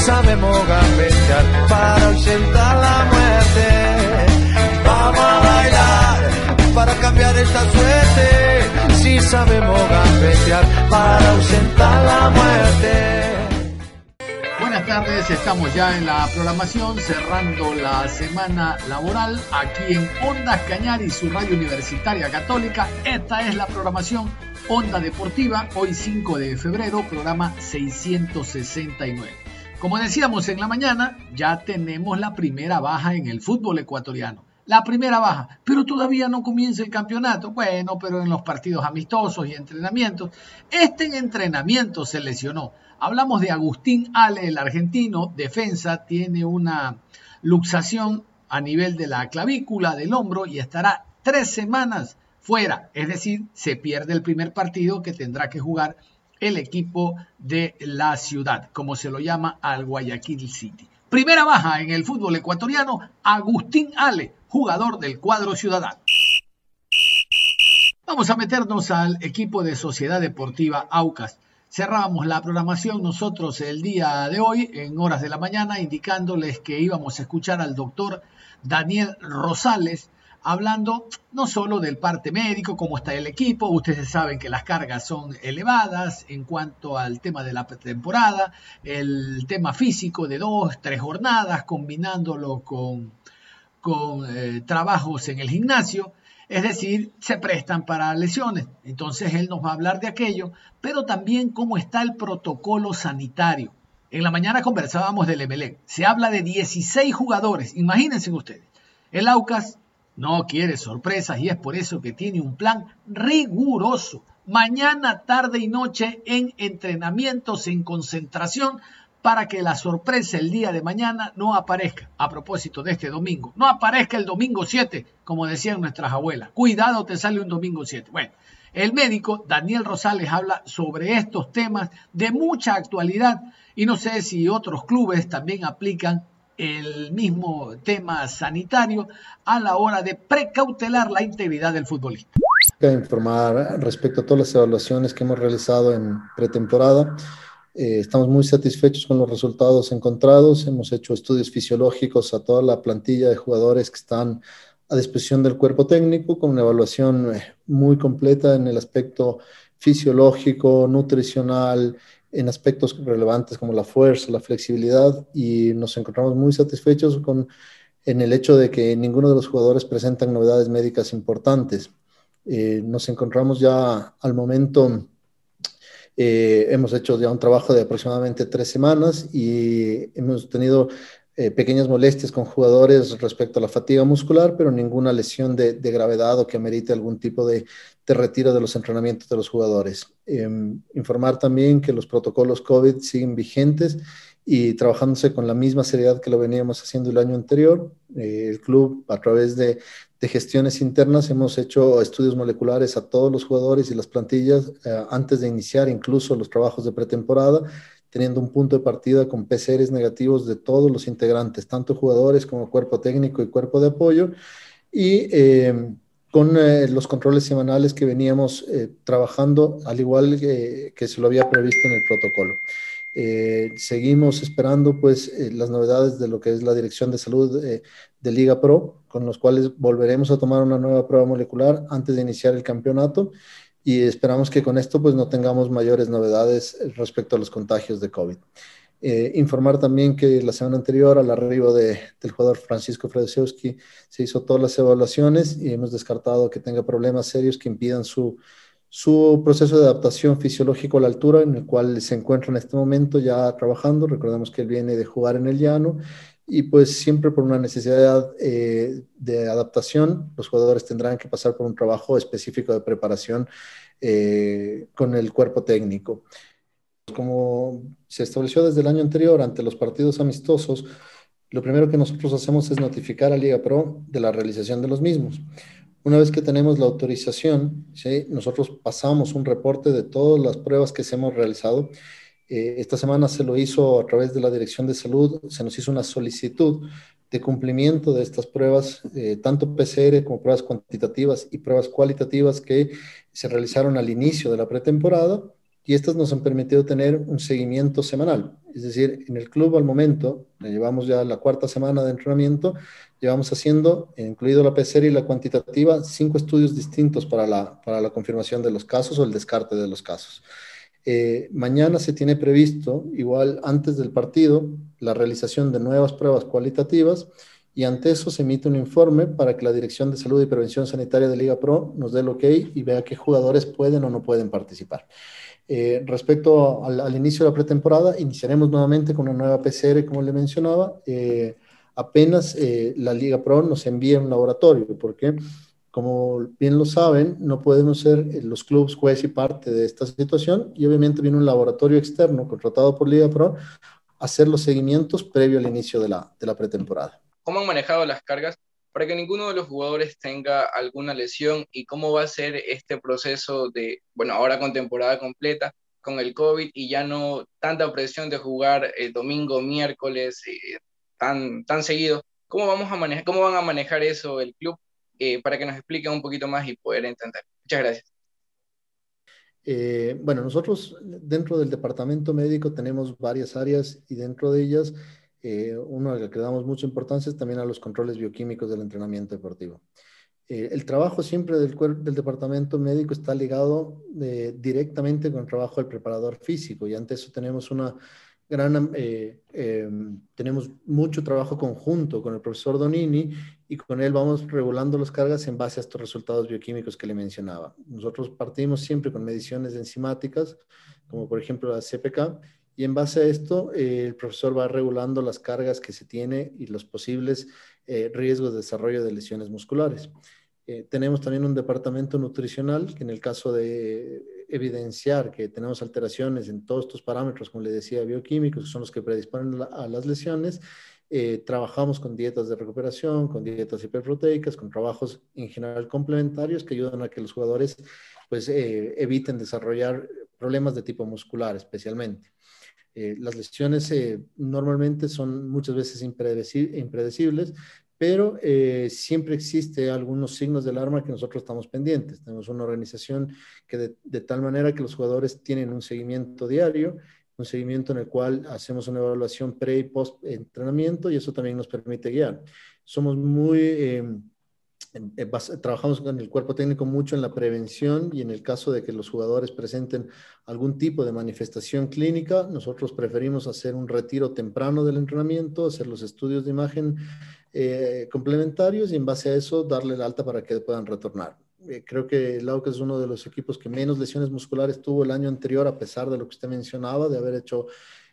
Sabemos gambetear para ausentar la muerte. Vamos a bailar para cambiar esta suerte. Si sabemos gambetear para ausentar la muerte. Buenas tardes, estamos ya en la programación cerrando la semana laboral aquí en Ondas Cañar y su radio universitaria católica. Esta es la programación Onda Deportiva, hoy 5 de febrero, programa 669. Como decíamos en la mañana, ya tenemos la primera baja en el fútbol ecuatoriano. La primera baja, pero todavía no comienza el campeonato. Bueno, pero en los partidos amistosos y entrenamientos. Este en entrenamiento se lesionó. Hablamos de Agustín Ale, el argentino, defensa, tiene una luxación a nivel de la clavícula del hombro y estará tres semanas fuera. Es decir, se pierde el primer partido que tendrá que jugar el equipo de la ciudad, como se lo llama al Guayaquil City. Primera baja en el fútbol ecuatoriano, Agustín Ale, jugador del cuadro ciudadano. Vamos a meternos al equipo de Sociedad Deportiva Aucas. Cerramos la programación nosotros el día de hoy en horas de la mañana indicándoles que íbamos a escuchar al doctor Daniel Rosales, hablando no solo del parte médico, cómo está el equipo, ustedes saben que las cargas son elevadas en cuanto al tema de la temporada, el tema físico de dos, tres jornadas, combinándolo con, con eh, trabajos en el gimnasio, es decir, se prestan para lesiones. Entonces él nos va a hablar de aquello, pero también cómo está el protocolo sanitario. En la mañana conversábamos del Emelec. Se habla de 16 jugadores. Imagínense ustedes. El Aucas no quiere sorpresas y es por eso que tiene un plan riguroso. Mañana, tarde y noche en entrenamientos, en concentración, para que la sorpresa el día de mañana no aparezca. A propósito de este domingo, no aparezca el domingo 7, como decían nuestras abuelas. Cuidado, te sale un domingo 7. Bueno, el médico Daniel Rosales habla sobre estos temas de mucha actualidad y no sé si otros clubes también aplican el mismo tema sanitario a la hora de precautelar la integridad del futbolista. Informar respecto a todas las evaluaciones que hemos realizado en pretemporada. Eh, estamos muy satisfechos con los resultados encontrados. Hemos hecho estudios fisiológicos a toda la plantilla de jugadores que están a disposición del cuerpo técnico, con una evaluación eh, muy completa en el aspecto fisiológico, nutricional, en aspectos relevantes como la fuerza, la flexibilidad y nos encontramos muy satisfechos con en el hecho de que ninguno de los jugadores presentan novedades médicas importantes. Eh, nos encontramos ya al momento, eh, hemos hecho ya un trabajo de aproximadamente tres semanas y hemos tenido eh, pequeñas molestias con jugadores respecto a la fatiga muscular, pero ninguna lesión de, gravedad o que amerite algún tipo de, retiro de los entrenamientos de los jugadores. Em, informar también que los protocolos COVID siguen vigentes y trabajándose con la misma seriedad que lo veníamos haciendo el año anterior. Eh, el club, a través de, de, gestiones internas, hemos hecho estudios moleculares a todos los jugadores y las plantillas eh, antes de iniciar incluso los trabajos de pretemporada teniendo un punto de partida con PCRs negativos de todos los integrantes, tanto jugadores como cuerpo técnico y cuerpo de apoyo, y eh, con eh, los controles semanales que veníamos eh, trabajando, al igual que, que, se lo había previsto en el protocolo. seguimos esperando pues las novedades de lo que es la Dirección de Salud de Liga Pro, con los cuales volveremos a tomar una nueva prueba molecular antes de iniciar el campeonato y esperamos que con esto pues no tengamos mayores novedades respecto a los contagios de COVID. Eh, informar también que la semana anterior al arribo de, del jugador Francisco Fredesiewski se hizo todas las evaluaciones y hemos descartado que tenga problemas serios que impidan su, su proceso de adaptación fisiológico a la altura en el cual se encuentra en este momento ya trabajando. Recordemos que él viene de jugar en el llano y pues siempre por una necesidad eh, de adaptación, los jugadores tendrán que pasar por un trabajo específico de preparación eh, con el cuerpo técnico. Como se estableció desde el año anterior ante los partidos amistosos, lo primero que nosotros hacemos es notificar a Liga Pro de la realización de los mismos. Una vez que tenemos la autorización, ¿sí? nosotros pasamos un reporte de todas las pruebas que se hemos realizado eh, esta semana se lo hizo a través de la Dirección de Salud, se nos hizo una solicitud de cumplimiento de estas pruebas, eh, tanto PCR como pruebas cuantitativas y pruebas cualitativas que se realizaron al inicio de la pretemporada y estas nos han permitido tener un seguimiento semanal. Es decir, en el club al momento, llevamos ya la cuarta semana de entrenamiento, llevamos haciendo, incluido la PCR y la cuantitativa, cinco estudios distintos para la, para la confirmación de los casos o el descarte de los casos. Eh, mañana se tiene previsto, igual antes del partido, la realización de nuevas pruebas cualitativas y ante eso se emite un informe para que la Dirección de Salud y Prevención Sanitaria de Liga Pro nos dé el ok y vea qué jugadores pueden o no pueden participar. Eh, respecto al, inicio de la pretemporada, iniciaremos nuevamente con una nueva PCR, como le mencionaba. Eh, apenas la Liga Pro nos envía un laboratorio, porque como bien lo saben, no podemos ser eh, los clubes juez y parte de esta situación y obviamente viene un laboratorio externo contratado por Liga Pro a hacer los seguimientos previo al inicio de la, de la pretemporada. ¿Cómo han manejado las cargas para que ninguno de los jugadores tenga alguna lesión y cómo va a ser este proceso de, bueno, ahora con temporada completa, con el COVID y ya no tanta presión de jugar el domingo, miércoles, eh, tan, tan seguido? ¿Cómo, vamos a manejar, ¿Cómo van a manejar eso el club eh, para que nos explique un poquito más y poder entender. Muchas gracias. Eh, bueno, nosotros dentro del departamento médico tenemos varias áreas y dentro de ellas, eh, uno al que damos mucha importancia es también a los controles bioquímicos del entrenamiento deportivo. el trabajo siempre del, del departamento médico está ligado directamente con el trabajo del preparador físico y ante eso tenemos una gran, eh, em, tenemos mucho trabajo conjunto con el profesor Donini y con él vamos regulando las cargas en base a estos resultados bioquímicos que le mencionaba. Nosotros partimos siempre con mediciones enzimáticas, como por ejemplo la CPK, y en base a esto eh, el profesor va regulando las cargas que se tiene y los posibles eh, riesgos de desarrollo de lesiones musculares. tenemos también un departamento nutricional que en el caso de evidenciar que tenemos alteraciones en todos estos parámetros, como le decía, bioquímicos, que son los que predisponen a las lesiones, eh, trabajamos con dietas de recuperación, con dietas hiperproteicas, con trabajos en general complementarios que ayudan a que los jugadores pues, eh, eviten desarrollar problemas de tipo muscular especialmente. Eh, las lesiones normalmente son muchas veces impredecibles, pero eh, siempre existe algunos signos del arma que nosotros estamos pendientes. Tenemos una organización que de, tal manera que los jugadores tienen un seguimiento diario, un seguimiento en el cual hacemos una evaluación pre y post entrenamiento y eso también nos permite guiar. Somos muy, eh, trabajamos con el cuerpo técnico mucho en la prevención y en el caso de que los jugadores presenten algún tipo de manifestación clínica, nosotros preferimos hacer un retiro temprano del entrenamiento, hacer los estudios de imagen eh, complementarios y en base a eso darle el alta para que puedan retornar. Eh, creo que el AUCA es uno de los equipos que menos lesiones musculares tuvo el año anterior, a pesar de lo que usted mencionaba, de haber hecho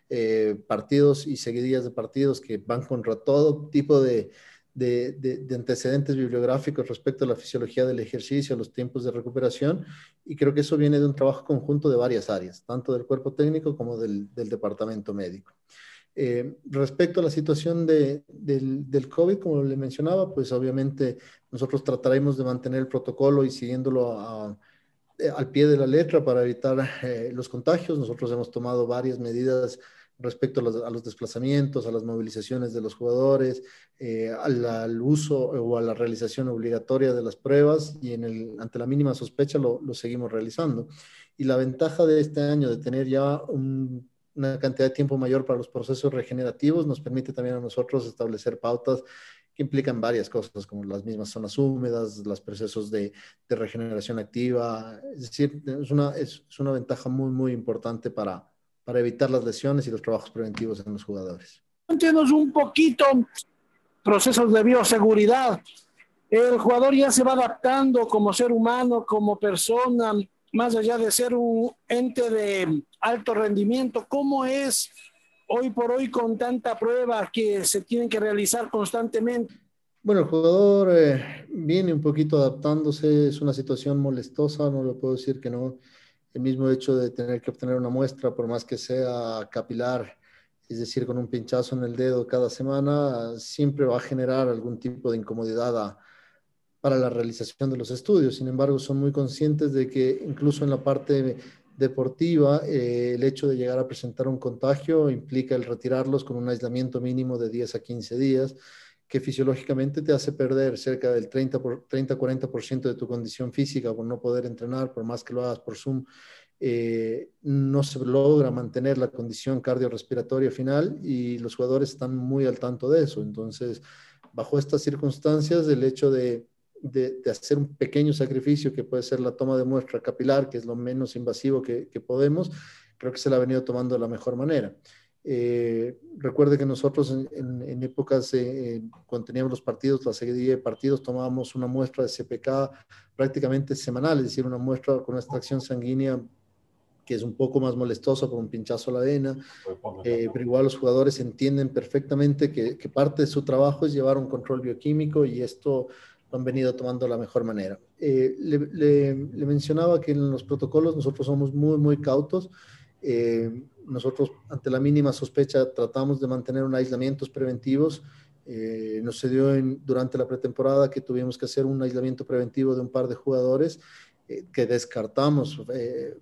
eh, partidos y seguidillas de partidos que van contra todo tipo de, de, de, antecedentes bibliográficos respecto a la fisiología del ejercicio, los tiempos de recuperación, y creo que eso viene de un trabajo conjunto de varias áreas, tanto del cuerpo técnico como del, del departamento médico. Eh, respecto a la situación de, del, del, COVID, como le mencionaba, pues obviamente nosotros trataremos de mantener el protocolo y siguiéndolo eh, al pie de la letra para evitar eh, los contagios. Nosotros hemos tomado varias medidas respecto a los, desplazamientos, a las movilizaciones de los jugadores, al, al, uso o a la realización obligatoria de las pruebas y ante la mínima sospecha lo, seguimos realizando. Y la ventaja de este año de tener ya un una cantidad de tiempo mayor para los procesos regenerativos, nos permite también a nosotros establecer pautas que implican varias cosas, como las mismas zonas húmedas, los procesos de, regeneración activa. Es decir, es una, es, una ventaja muy, muy importante para, para evitar las lesiones y los trabajos preventivos en los jugadores. Cuéntenos un poquito procesos de bioseguridad. El jugador ya se va adaptando como ser humano, como persona, más allá de ser un ente de alto rendimiento, ¿cómo es hoy por hoy con tanta prueba que se tienen que realizar constantemente? Bueno, el jugador eh, viene un poquito adaptándose, es una situación molestosa, no le puedo decir que no. El mismo hecho de tener que obtener una muestra, por más que sea capilar, es decir, con un pinchazo en el dedo cada semana, siempre va a generar algún tipo de incomodidad para la realización de los estudios. Sin embargo, son muy conscientes de que incluso en la parte deportiva, eh, el hecho de llegar a presentar un contagio implica el retirarlos con un aislamiento mínimo de 10 a 15 días, que fisiológicamente te hace perder cerca del 30-40% de tu condición física por no poder entrenar, por más que lo hagas por Zoom. Eh, no se logra mantener la condición cardiorrespiratoria final y los jugadores están muy al tanto de eso. Entonces, bajo estas circunstancias, el hecho de de, hacer un pequeño sacrificio que puede ser la toma de muestra capilar, que es lo menos invasivo que, podemos, creo que se la ha venido tomando de la mejor manera. Eh, recuerde que nosotros en, épocas, eh, cuando teníamos los partidos, la seguidilla de partidos, tomábamos una muestra de CPK prácticamente semanal, es decir, una muestra con una extracción sanguínea que es un poco más molestosa por un pinchazo a la vena, eh, pero igual los jugadores entienden perfectamente que, que, parte de su trabajo es llevar un control bioquímico y esto lo han venido tomando de la mejor manera. Eh, le, mencionaba que en los protocolos nosotros somos muy, muy cautos. Eh, nosotros, ante la mínima sospecha, tratamos de mantener un aislamientos preventivos. Eh, nos se dio en, durante la pretemporada que tuvimos que hacer un aislamiento preventivo de un par de jugadores que descartamos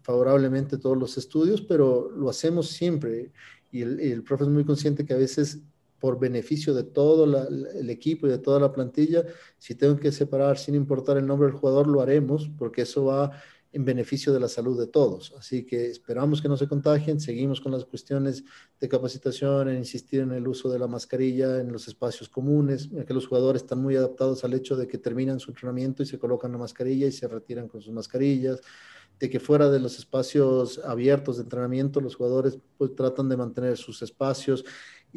favorablemente todos los estudios, pero lo hacemos siempre. Y el, el profe es muy consciente que a veces por beneficio de todo el equipo y de toda la plantilla. Si tengo que separar sin importar el nombre del jugador, lo haremos porque eso va en beneficio de la salud de todos. Así que esperamos que no se contagien, seguimos con las cuestiones de capacitación, en insistir en el uso de la mascarilla en los espacios comunes, que los jugadores están muy adaptados al hecho de que terminan su entrenamiento y se colocan la mascarilla y se retiran con sus mascarillas de que fuera de los espacios abiertos de entrenamiento los jugadores pues, tratan de mantener sus espacios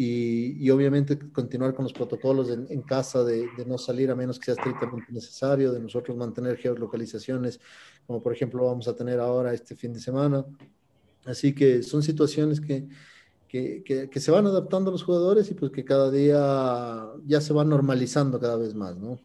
y, obviamente continuar con los protocolos en, casa de, no salir a menos que sea estrictamente necesario, de nosotros mantener geolocalizaciones, como por ejemplo vamos a tener ahora este fin de semana. Así que son situaciones que, que, que, se van adaptando los jugadores y pues que cada día ya se van normalizando cada vez más, ¿no?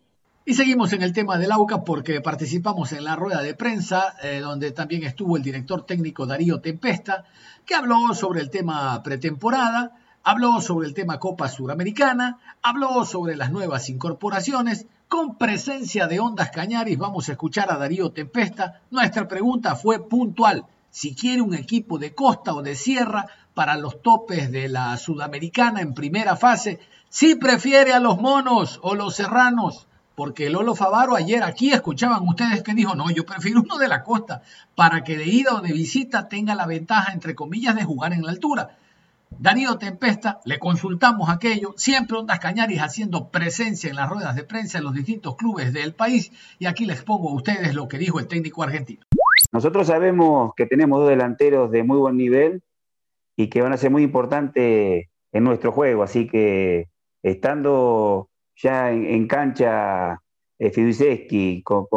Y seguimos en el tema del AUCA porque participamos en la rueda de prensa, eh, donde también estuvo el director técnico Darío Tempesta, que habló sobre el tema pretemporada Habló sobre el tema Copa Suramericana, habló sobre las nuevas incorporaciones. Con presencia de Ondas Cañaris vamos a escuchar a Darío Tempesta. Nuestra pregunta fue puntual. Si quiere un equipo de costa o de sierra para los topes de la Sudamericana en primera fase, si prefiere a los monos o los serranos, porque Lolo Favaro ayer aquí escuchaban ustedes que dijo, no, yo prefiero uno de la costa, para que de ida o de visita tenga la ventaja, entre comillas, de jugar en la altura. Darío Tempesta, le consultamos aquello, siempre Ondas Cañaris haciendo presencia en las ruedas de prensa en los distintos clubes del país y aquí les pongo a ustedes lo que dijo el técnico argentino. Nosotros sabemos que tenemos dos delanteros de muy buen nivel y que van a ser muy importantes en nuestro juego, así que estando ya en, cancha eh, con,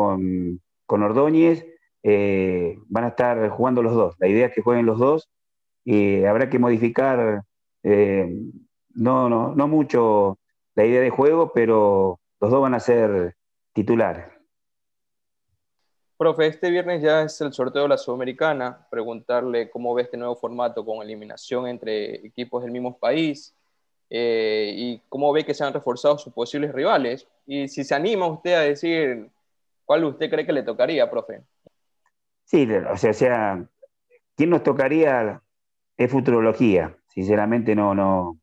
con, Ordóñez, eh, van a estar jugando los dos. La idea es que jueguen los dos y habrá que modificar, eh, no, no, no mucho la idea de juego, pero los dos van a ser titulares. Profe, este viernes ya es el sorteo de la Sudamericana. Preguntarle cómo ve este nuevo formato con eliminación entre equipos del mismo país eh, y cómo ve que se han reforzado sus posibles rivales. Y si se anima usted a decir cuál usted cree que le tocaría, profe. Sí, o sea, o sea ¿quién nos tocaría? Es futurología. Sinceramente no, no,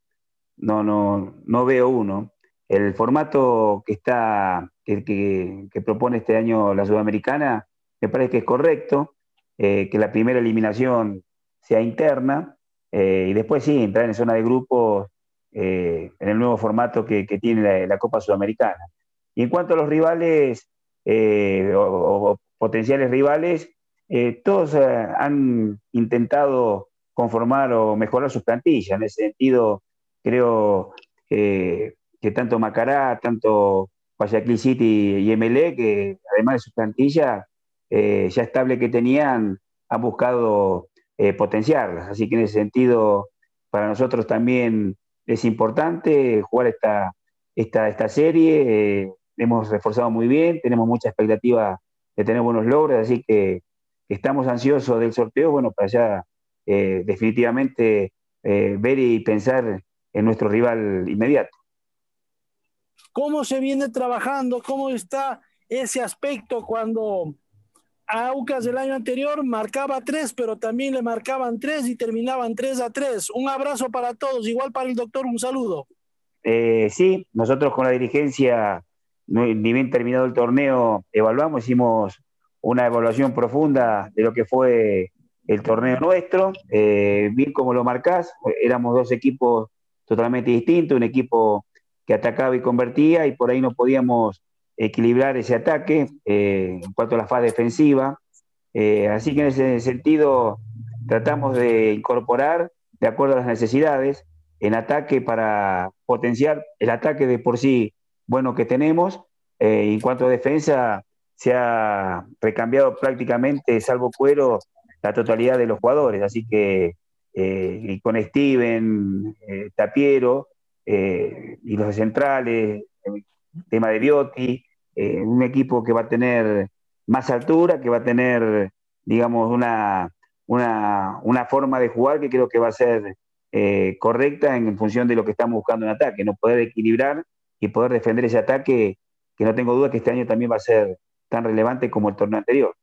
no, no, no veo uno. El formato que está, que, propone este año la Sudamericana, me parece que es correcto, eh, que la primera eliminación sea interna, eh, y después sí, entrar en zona de grupos eh, en el nuevo formato que, tiene la, Copa Sudamericana. Y en cuanto a los rivales o, potenciales rivales, todos han intentado conformar o mejorar sus plantillas. En ese sentido, creo que tanto Macará, tanto Guayaquil City y MLE, que además de sus plantillas eh, ya estable que tenían, han buscado eh, potenciarlas. Así que en ese sentido, para nosotros también es importante jugar esta, esta, esta serie. Eh, hemos reforzado muy bien, tenemos mucha expectativa de tener buenos logros, así que estamos ansiosos del sorteo, bueno, para ya eh, definitivamente eh, ver y pensar en nuestro rival inmediato. ¿Cómo se viene trabajando? ¿Cómo está ese aspecto cuando Aucas del año anterior marcaba tres, pero también le marcaban tres y terminaban tres a tres? Un abrazo para todos, igual para el doctor, un saludo. Eh, sí, nosotros con la dirigencia, ni bien terminado el torneo, evaluamos, hicimos una evaluación profunda de lo que fue el torneo nuestro. Eh, bien como lo marcás, éramos dos equipos totalmente distintos, un equipo que atacaba y convertía y por ahí no podíamos equilibrar ese ataque eh, en cuanto a la fase defensiva. Eh, así que en ese sentido tratamos de incorporar, de acuerdo a las necesidades, en ataque para potenciar el ataque de por sí bueno que tenemos. en cuanto a defensa, se ha recambiado prácticamente, salvo cuero, la totalidad de los jugadores. Así que eh, con Steven, eh, Tapiero eh, y los centrales, el tema de Biotti, un equipo que va a tener más altura, que va a tener, digamos, una, una, forma de jugar que creo que va a ser correcta en función de lo que estamos buscando en ataque, no poder equilibrar y poder defender ese ataque, que no tengo duda que este año también va a ser tan relevante como el torneo anterior.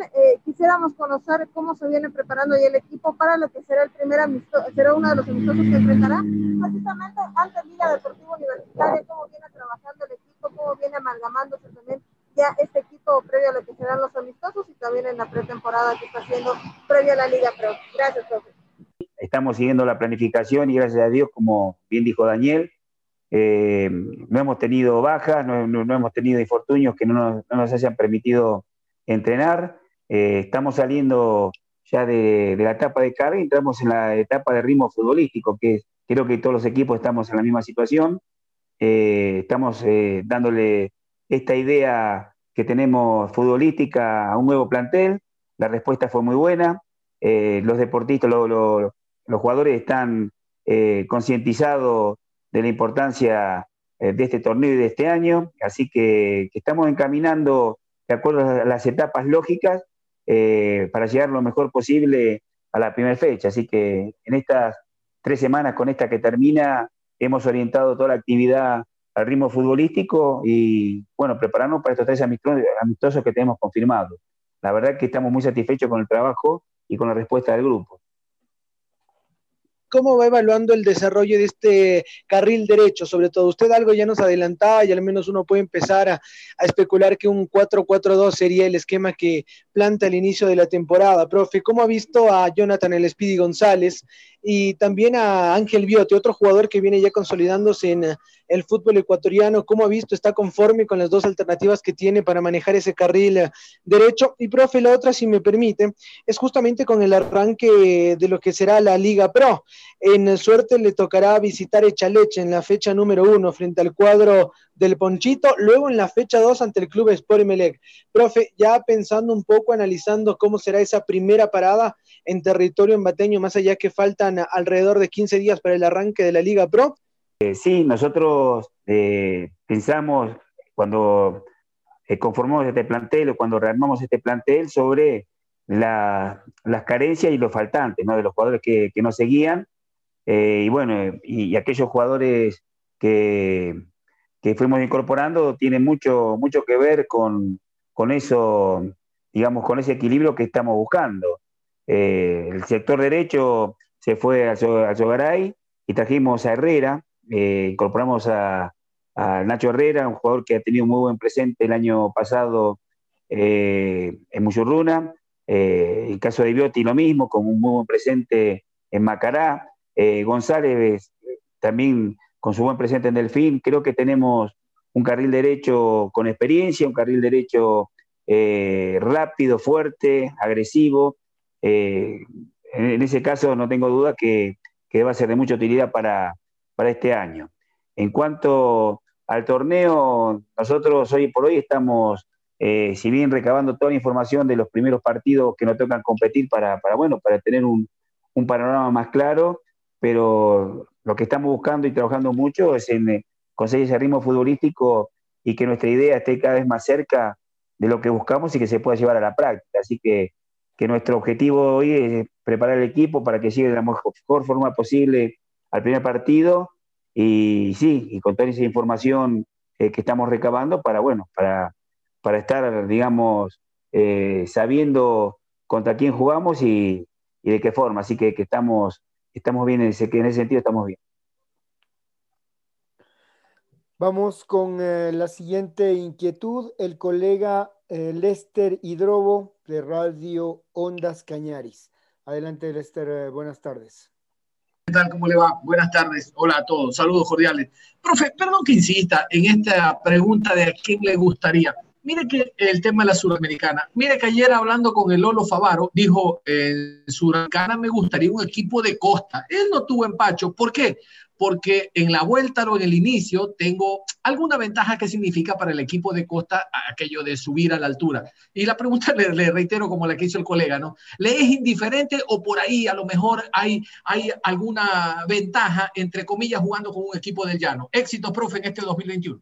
Eh, quisiéramos conocer cómo se viene preparando ya el equipo para lo que será el primer amistoso, será uno de los amistosos que enfrentará, precisamente ante Liga Deportiva Universitaria, cómo viene trabajando el equipo, cómo viene amalgamándose también ya este equipo previo a lo que serán los amistosos y también en la pretemporada que está haciendo previa a la Liga Pro. Gracias, profe. Estamos siguiendo la planificación y gracias a Dios, como bien dijo Daniel, eh, no hemos tenido bajas, no, hemos tenido infortunios que no nos, hayan permitido entrenar. Eh, estamos saliendo ya de, la etapa de y entramos en la etapa de ritmo futbolístico, que creo que todos los equipos estamos en la misma situación. Eh, estamos dándole esta idea que tenemos futbolística a un nuevo plantel. La respuesta fue muy buena. los deportistas, los jugadores están concientizados de la importancia eh, de este torneo y de este año, así que, estamos encaminando de acuerdo a las etapas lógicas eh, para llegar lo mejor posible a la primera fecha. Así que en estas tres semanas, con esta que termina, hemos orientado toda la actividad al ritmo futbolístico y, bueno, prepararnos para estos tres amistosos que tenemos confirmados. La verdad que estamos muy satisfechos con el trabajo y con la respuesta del grupo. ¿Cómo va evaluando el desarrollo de este carril derecho? Sobre todo, usted algo ya nos adelantaba y al menos uno puede empezar a, especular que un 4-4-2 sería el esquema que planta el inicio de la temporada. Profe, ¿cómo ha visto a Jonathan El Speedy González y también a Ángel Biote, otro jugador que viene ya consolidándose en el fútbol ecuatoriano, ¿cómo ha visto? ¿Está conforme con las dos alternativas que tiene para manejar ese carril derecho? Y profe, la otra, si me permite, es justamente con el arranque de lo que será la Liga Pro. En suerte le tocará visitar Echaleche en la fecha número uno frente al cuadro del Ponchito, luego en la fecha dos ante el Club Sport Emelec. Profe, ya pensando un poco, analizando cómo será esa primera parada en territorio embateño, más allá que faltan alrededor de 15 días para el arranque de la Liga Pro, eh, sí, nosotros eh, pensamos cuando eh, conformamos este plantel o cuando rearmamos este plantel sobre las carencias y los faltantes ¿no? de los jugadores que, nos seguían. y bueno, y, aquellos jugadores que, que, fuimos incorporando tienen mucho, mucho que ver con, con eso, digamos, con ese equilibrio que estamos buscando. el sector derecho se fue a Sogaray y trajimos a Herrera, eh, incorporamos a, Nacho Herrera, un jugador que ha tenido un muy buen presente el año pasado eh, en Muchurruna. Eh, el caso de Bioti lo mismo, con un muy buen presente en Macará. González también con su buen presente en Delfín. Creo que tenemos un carril derecho con experiencia, un carril derecho rápido, fuerte, agresivo. En, ese caso no tengo duda que, que va a ser de mucha utilidad para, para este año. En cuanto al torneo, nosotros hoy por hoy estamos, eh, si bien recabando toda la información de los primeros partidos que nos tocan competir para, bueno, para tener un, panorama más claro, pero lo que estamos buscando y trabajando mucho es en eh, conseguir ese ritmo futbolístico y que nuestra idea esté cada vez más cerca de lo que buscamos y que se pueda llevar a la práctica. Así que, que nuestro objetivo hoy es preparar el equipo para que llegue de la mejor forma posible al primer partido y sí, y con toda esa información eh, que estamos recabando para, bueno, para, para estar, digamos, eh, sabiendo contra quién jugamos y, y, de qué forma. Así que, estamos, estamos bien en ese, en ese sentido estamos bien. Vamos con eh, la siguiente inquietud. El colega eh, Lester Hidrobo de Radio Ondas Cañaris. Adelante, Lester. Eh, buenas tardes. ¿Qué tal? ¿Cómo le va? Buenas tardes. Hola a todos. Saludos cordiales. Profe, perdón que insista en esta pregunta de a quién le gustaría. Mire que el tema de la Suramericana. Mire que ayer hablando con el Lolo Favaro, dijo, en Suramericana me gustaría un equipo de costa. Él no tuvo empacho. ¿Por qué? Porque en la vuelta o en el inicio tengo alguna ventaja que significa para el equipo de costa aquello de subir a la altura. Y la pregunta le, le reitero como la que hizo el colega, ¿no? ¿Le es indiferente o por ahí a lo mejor hay, hay alguna ventaja, entre comillas, jugando con un equipo del llano? Éxitos, profe, en este 2021.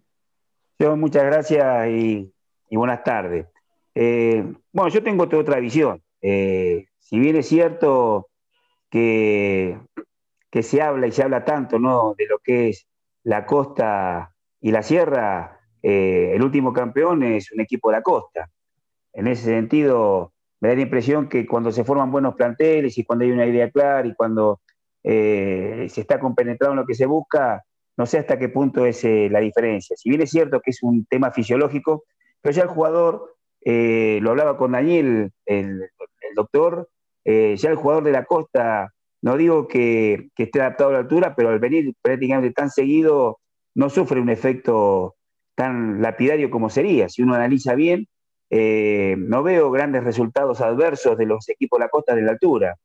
Yo, muchas gracias y y buenas tardes. Eh, bueno, yo tengo otra visión. Eh, si bien es cierto que, que, se habla y se habla tanto ¿no? de lo que es la costa y la sierra, eh, el último campeón es un equipo de la costa. En ese sentido, me da la impresión que cuando se forman buenos planteles y cuando hay una idea clara y cuando se está compenetrado en lo que se busca, no sé hasta qué punto es la diferencia. Si bien es cierto que es un tema fisiológico, pero ya el jugador, eh, lo hablaba con Daniel, el, el doctor, eh, ya el jugador de la costa, no digo que, esté adaptado a la altura, pero al venir prácticamente tan seguido, no sufre un efecto tan lapidario como sería. Si uno analiza bien, eh, no veo grandes resultados adversos de los equipos de la costa de la altura.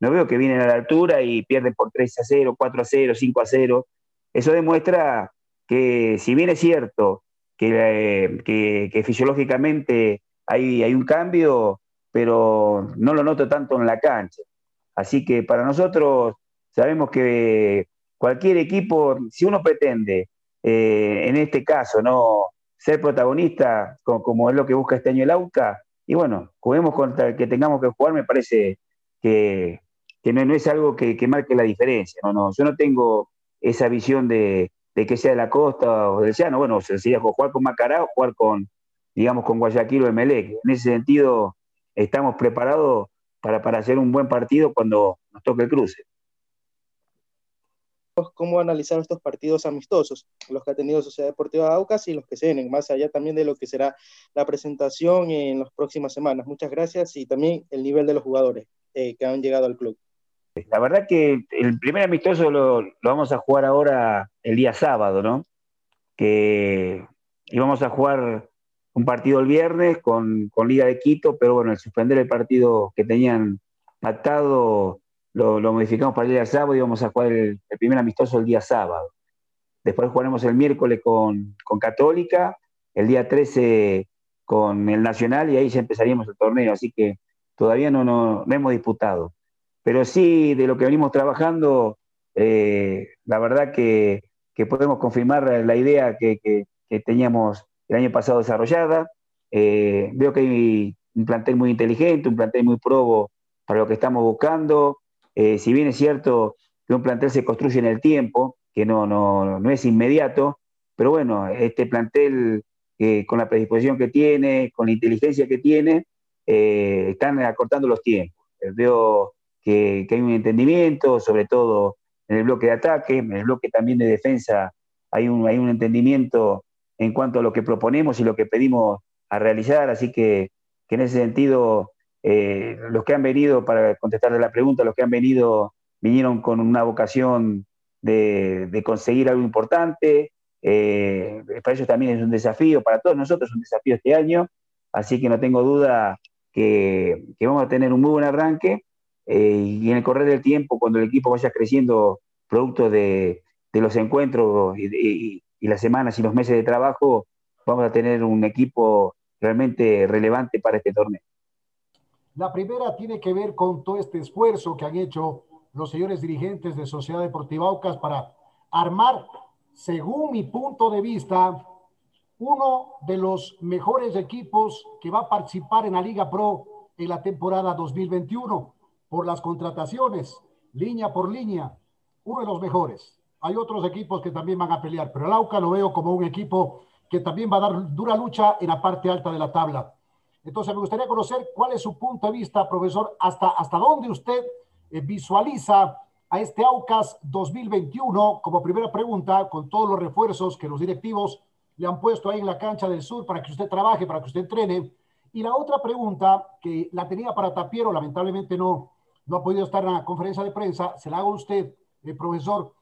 No veo que vienen a la altura y pierden por 3 a 0, 4 a 0, 5 a 0. Eso demuestra que si bien es cierto que, que fisiológicamente hay un cambio, pero no lo noto tanto en la cancha. Así que para nosotros sabemos que cualquier equipo, si uno pretende, eh, en este caso, no ser protagonista, como, es lo que busca este año el AUCA, y bueno, juguemos contra el que tengamos que jugar, me parece que, no, es algo que, que, marque la diferencia. No, no, yo no tengo esa visión de, de que sea de la costa o del llano, bueno, sería jugar con Macará o jugar con, digamos, con Guayaquil o Emelec. En ese sentido, estamos preparados para, para hacer un buen partido cuando nos toque el cruce. ¿Cómo analizar estos partidos amistosos, los que ha tenido Sociedad Deportiva Aucas y los que se vienen, más allá también de lo que será la presentación en las próximas semanas? Muchas gracias y también el nivel de los jugadores eh, que han llegado al club. La verdad que el primer amistoso lo, lo, vamos a jugar ahora el día sábado, ¿no? Que íbamos a jugar un partido el viernes con, con Liga de Quito, pero bueno, al suspender el partido que tenían pactado, lo, modificamos para el día sábado y vamos a jugar el, primer amistoso el día sábado. Después jugaremos el miércoles con, con Católica, el día 13 con el Nacional y ahí ya empezaríamos el torneo, así que todavía no, no, no hemos disputado pero sí de lo que venimos trabajando, eh, la verdad que, que, podemos confirmar la idea que, que, teníamos el año pasado desarrollada. Eh, veo que hay un plantel muy inteligente, un plantel muy probo para lo que estamos buscando. Eh, si bien es cierto que un plantel se construye en el tiempo, que no, no, no es inmediato, pero bueno, este plantel con la predisposición que tiene, con la inteligencia que tiene, están acortando los tiempos. Veo que, que, hay un entendimiento, sobre todo en el bloque de ataque, en el bloque también de defensa hay un, hay un entendimiento en cuanto a lo que proponemos y lo que pedimos a realizar, así que, que en ese sentido, eh, los que han venido, para contestarle la pregunta, los que han venido vinieron con una vocación de, conseguir algo importante, eh, para ellos también es un desafío, para todos nosotros es un desafío este año, así que no tengo duda que, vamos a tener un muy buen arranque eh, y en el correr del tiempo, cuando el equipo vaya creciendo producto de, los encuentros y, y, las semanas y los meses de trabajo, vamos a tener un equipo realmente relevante para este torneo. La primera tiene que ver con todo este esfuerzo que han hecho los señores dirigentes de Sociedad Deportiva Aucas para armar, según mi punto de vista, uno de los mejores equipos que va a participar en la Liga Pro en la temporada 2021 por las contrataciones, línea por línea, uno de los mejores. Hay otros equipos que también van a pelear, pero el Auca lo veo como un equipo que también va a dar dura lucha en la parte alta de la tabla. Entonces, me gustaría conocer cuál es su punto de vista, profesor, hasta, hasta dónde usted eh, visualiza a este Aucas 2021 como primera pregunta, con todos los refuerzos que los directivos le han puesto ahí en la cancha del sur para que usted trabaje, para que usted entrene. Y la otra pregunta que la tenía para Tapiero, lamentablemente no, no ha podido estar en la conferencia de prensa, se la hago a usted, eh, profesor.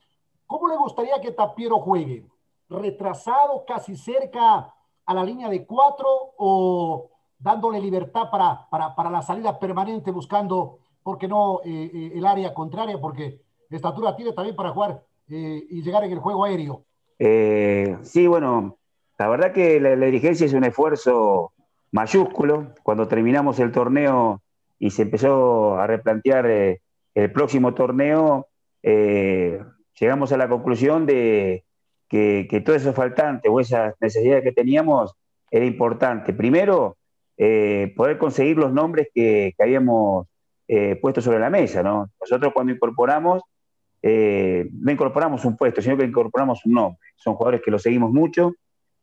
¿Cómo le gustaría que Tapiero juegue? ¿Retrasado, casi cerca a la línea de cuatro o dándole libertad para, para, para la salida permanente, buscando, ¿por qué no, eh, eh, el área contraria? Porque estatura tiene también para jugar y llegar en el juego aéreo. sí, bueno, la verdad que la, dirigencia es un esfuerzo mayúsculo. Cuando terminamos el torneo y se empezó a replantear eh, el próximo torneo, eh, llegamos a la conclusión de que, que todo eso faltante o esas necesidades que teníamos era importante. Primero, eh, poder conseguir los nombres que, habíamos puesto sobre la mesa. Nosotros cuando incorporamos, no incorporamos un puesto, sino que incorporamos un nombre. Son jugadores que los seguimos mucho,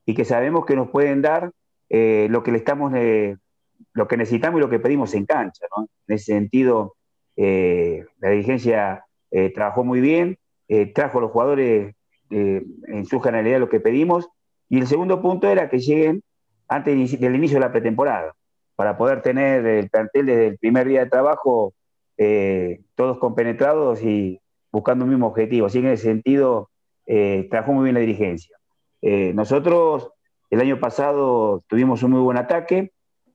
y que sabemos que nos pueden dar eh, lo que le estamos, eh, lo que necesitamos y lo que pedimos en cancha. ¿no? En ese sentido, eh, la dirigencia trabajó muy bien, trajo a los jugadores en su generalidad lo que pedimos, y el segundo punto era que lleguen antes del inicio de la pretemporada, para poder tener el plantel desde el primer día de trabajo todos compenetrados y buscando un mismo objetivo. Así que en ese sentido, trabajó muy bien la dirigencia. Eh, nosotros el año pasado tuvimos un muy buen ataque,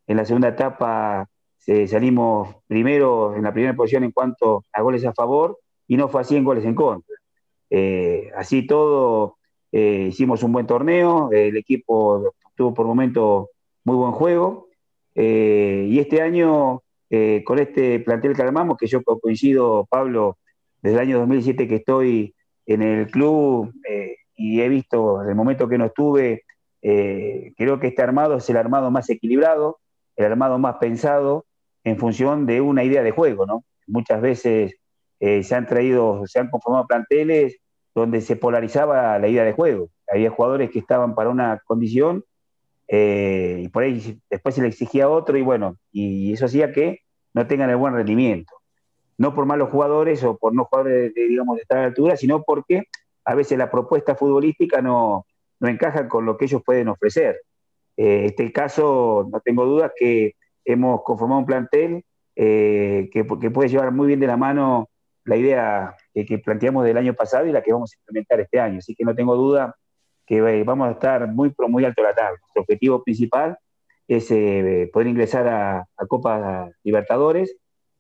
en la segunda etapa eh, salimos primero en la primera posición en cuanto a goles a favor y no fue así en goles en contra. Eh, así todo, hicimos un buen torneo, el equipo tuvo por momento muy buen juego y este año con este plantel que armamos, que yo coincido, Pablo, desde el año 2007 que estoy en el club, y he visto en el momento que no estuve, eh, creo que este armado es el armado más equilibrado, el armado más pensado en función de una idea de juego, ¿no? Muchas veces eh, se han traído, se han conformado planteles donde se polarizaba la idea de juego. Había jugadores que estaban para una condición eh, y por ahí después se le exigía otro y bueno, y eso hacía que no tengan el buen rendimiento. No por malos jugadores o por no jugadores, de, digamos, de altura, sino porque a veces la propuesta futbolística no, no encaja con lo que ellos pueden ofrecer. Eh, este caso, no tengo dudas que hemos conformado un plantel eh, que, puede llevar muy bien de la mano la idea que, planteamos del año pasado y la que vamos a implementar este año. Así que no tengo duda que eh, vamos a estar muy, muy alto la tabla. Nuestro objetivo principal es poder ingresar a, a Copa Libertadores.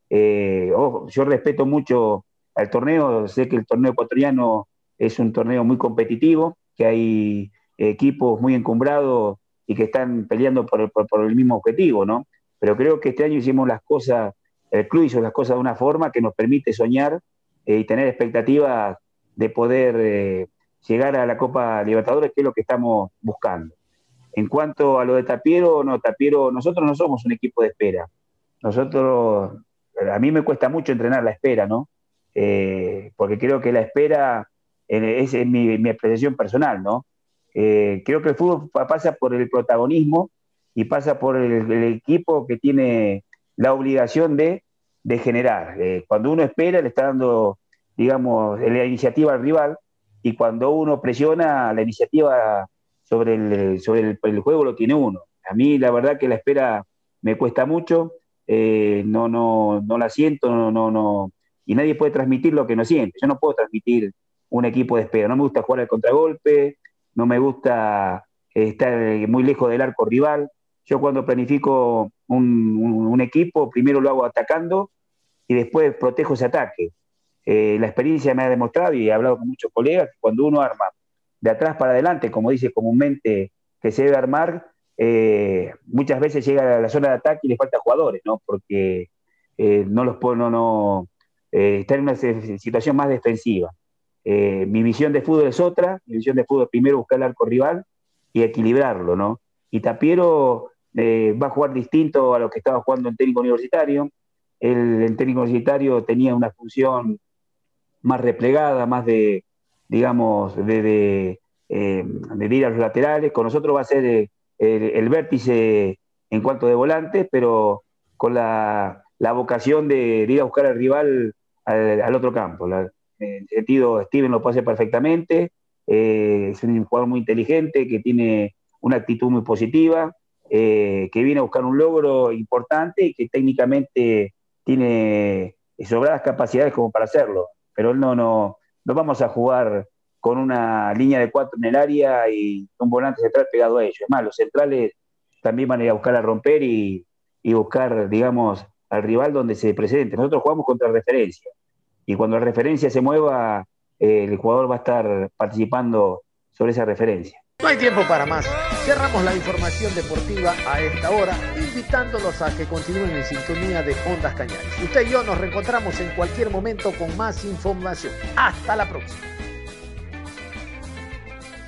yo respeto mucho al torneo, sé que el torneo ecuatoriano es un torneo muy competitivo, que hay equipos muy encumbrados y que están peleando por, el mismo objetivo, ¿no? Pero creo que este año hicimos las cosas, el club hizo las cosas de una forma que nos permite soñar eh, y tener expectativas de poder eh, llegar a la Copa Libertadores, que es lo que estamos buscando. En cuanto a lo de Tapiero, no, Tapiero, nosotros no somos un equipo de espera. Nosotros, a mí me cuesta mucho entrenar la espera, ¿no? Eh, porque creo que la espera es, mi, mi, apreciación personal, ¿no? Creo que el fútbol pasa por el protagonismo y pasa por el, equipo que tiene la obligación de, de generar. Eh, cuando uno espera, le está dando, digamos, la iniciativa al rival, y cuando uno presiona, la iniciativa sobre el, sobre el, juego lo tiene uno. A mí, la verdad, que la espera me cuesta mucho, eh, no, no, no la siento, no, no, no, y nadie puede transmitir lo que no siente. Yo no puedo transmitir un equipo de espera. No me gusta jugar al contragolpe, no me gusta estar muy lejos del arco rival. Yo cuando planifico un, equipo, primero lo hago atacando y después protejo ese ataque. Eh, la experiencia me ha demostrado y he hablado con muchos colegas que cuando uno arma de atrás para adelante, como dice comúnmente que se debe armar, eh, muchas veces llega a la zona de ataque y le falta jugadores, ¿no? Porque eh, no los no, no, eh, está en una situación más defensiva. Mi visión de fútbol es otra, mi visión de fútbol es primero buscar el arco rival y equilibrarlo, ¿no? Y Tapiero va a jugar distinto a lo que estaba jugando en técnico universitario. El, técnico universitario tenía una función más replegada, más de, digamos, de, de, ir a los laterales. Con nosotros va a ser el, vértice en cuanto de volantes, pero con la, vocación de, ir a buscar al rival al, otro campo. en el sentido, Steven lo puede hacer perfectamente, eh, es un jugador muy inteligente, que tiene una actitud muy positiva, eh, que viene a buscar un logro importante y que técnicamente tiene sobradas capacidades como para hacerlo. Pero no, no, no vamos a jugar con una línea de cuatro en el área y un volante central pegado a ellos. Es más, los centrales también van a ir a buscar a romper y, buscar, digamos, al rival donde se presente. Nosotros jugamos contra referencia y cuando la referencia se mueva, el jugador va a estar participando sobre esa referencia. No hay tiempo para más. Cerramos la información deportiva a esta hora, invitándolos a que continúen en sintonía de Ondas Cañares. Usted y yo nos reencontramos en cualquier momento con más información. Hasta la próxima.